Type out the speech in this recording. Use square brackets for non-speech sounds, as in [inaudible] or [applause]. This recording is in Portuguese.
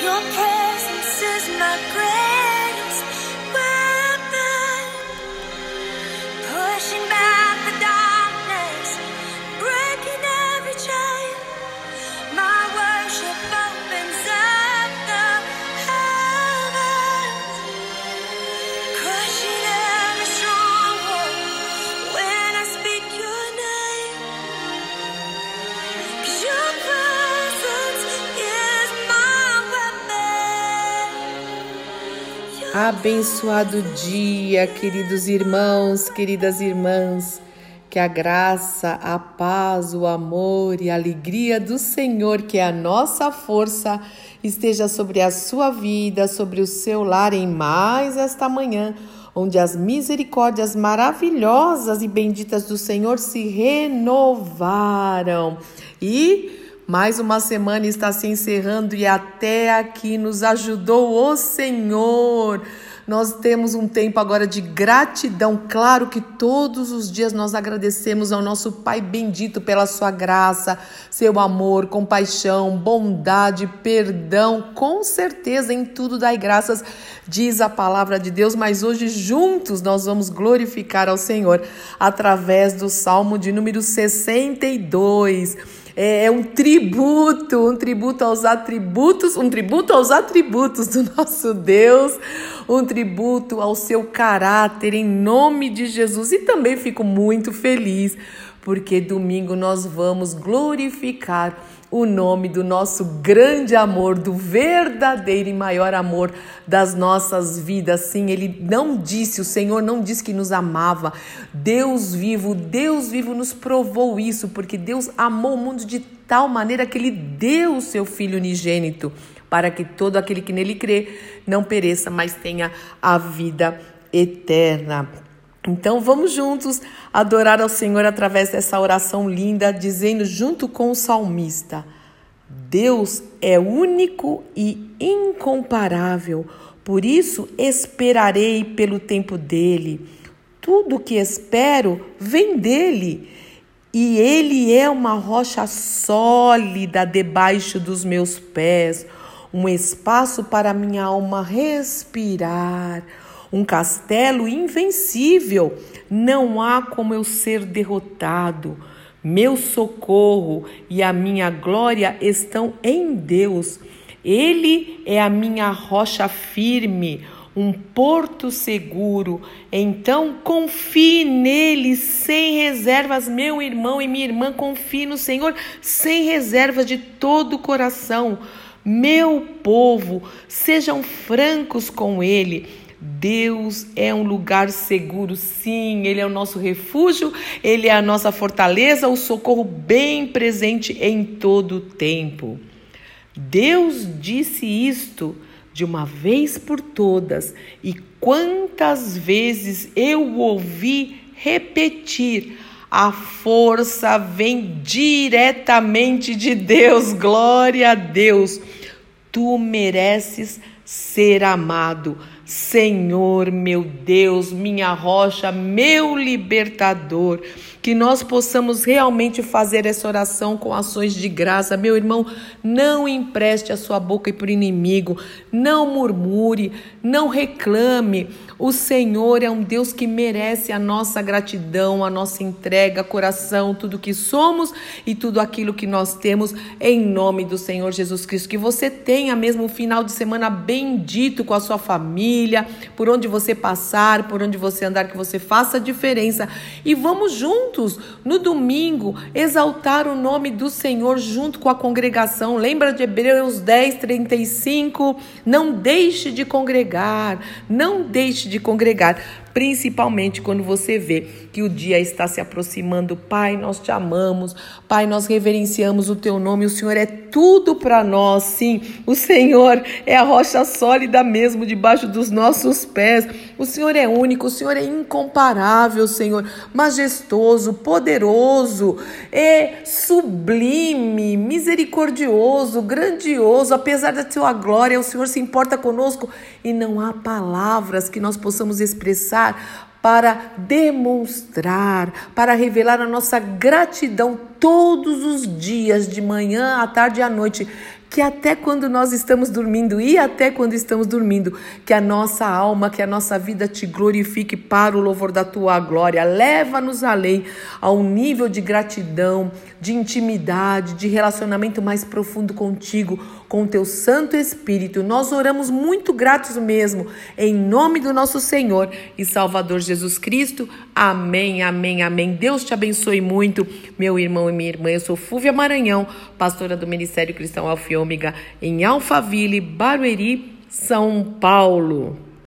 Your presence is my greatest Abençoado dia, queridos irmãos, queridas irmãs. Que a graça, a paz, o amor e a alegria do Senhor, que é a nossa força, esteja sobre a sua vida, sobre o seu lar em mais esta manhã, onde as misericórdias maravilhosas e benditas do Senhor se renovaram. E mais uma semana está se encerrando e até aqui nos ajudou o Senhor. Nós temos um tempo agora de gratidão. Claro que todos os dias nós agradecemos ao nosso Pai bendito pela sua graça, seu amor, compaixão, bondade, perdão. Com certeza em tudo dai graças, diz a palavra de Deus. Mas hoje juntos nós vamos glorificar ao Senhor através do Salmo de número 62 é um tributo, um tributo aos atributos, um tributo aos atributos do [laughs] nosso Deus, um tributo ao seu caráter em nome de Jesus. E também fico muito feliz porque domingo nós vamos glorificar o nome do nosso grande amor, do verdadeiro e maior amor das nossas vidas. Sim, ele não disse, o Senhor não disse que nos amava. Deus vivo, Deus vivo nos provou isso, porque Deus amou o mundo de tal maneira que ele deu o seu filho unigênito para que todo aquele que nele crê não pereça, mas tenha a vida eterna. Então vamos juntos adorar ao Senhor através dessa oração linda, dizendo junto com o salmista: Deus é único e incomparável, por isso esperarei pelo tempo dele. Tudo que espero vem dele, e ele é uma rocha sólida debaixo dos meus pés, um espaço para minha alma respirar um castelo invencível. Não há como eu ser derrotado. Meu socorro e a minha glória estão em Deus. Ele é a minha rocha firme, um porto seguro. Então confie nele sem reservas, meu irmão e minha irmã. Confie no Senhor sem reservas de todo o coração. Meu povo, sejam francos com ele. Deus é um lugar seguro, sim, Ele é o nosso refúgio, Ele é a nossa fortaleza, o socorro bem presente em todo o tempo. Deus disse isto de uma vez por todas, e quantas vezes eu o ouvi repetir, a força vem diretamente de Deus, glória a Deus. Tu mereces ser amado. Senhor, meu Deus, minha rocha, meu libertador, que nós possamos realmente fazer essa oração com ações de graça. Meu irmão, não empreste a sua boca para o inimigo, não murmure, não reclame. O Senhor é um Deus que merece a nossa gratidão, a nossa entrega, coração, tudo que somos e tudo aquilo que nós temos, em nome do Senhor Jesus Cristo. Que você tenha mesmo um final de semana bendito com a sua família, por onde você passar, por onde você andar, que você faça a diferença. E vamos juntos, no domingo, exaltar o nome do Senhor junto com a congregação. Lembra de Hebreus 10, 35? Não deixe de congregar, não deixe de congregar, principalmente quando você vê que o dia está se aproximando. Pai, nós te amamos, Pai, nós reverenciamos o teu nome, o Senhor é tudo para nós, sim. O Senhor é a rocha sólida mesmo debaixo dos nossos pés. O Senhor é único, o Senhor é incomparável, Senhor, majestoso, poderoso, é sublime, misericordioso, grandioso. Apesar da tua glória, o Senhor se importa conosco e não há palavras que nós possamos expressar para demonstrar, para revelar a nossa gratidão todos os dias, de manhã, à tarde e à noite que até quando nós estamos dormindo e até quando estamos dormindo, que a nossa alma, que a nossa vida te glorifique para o louvor da tua glória. Leva-nos além ao nível de gratidão, de intimidade, de relacionamento mais profundo contigo, com o teu Santo Espírito. Nós oramos muito gratos mesmo, em nome do nosso Senhor e Salvador Jesus Cristo. Amém, amém, amém. Deus te abençoe muito, meu irmão e minha irmã. Eu sou Fúvia Maranhão, pastora do Ministério Cristão Alfa e Ômega em Alphaville, Barueri, São Paulo.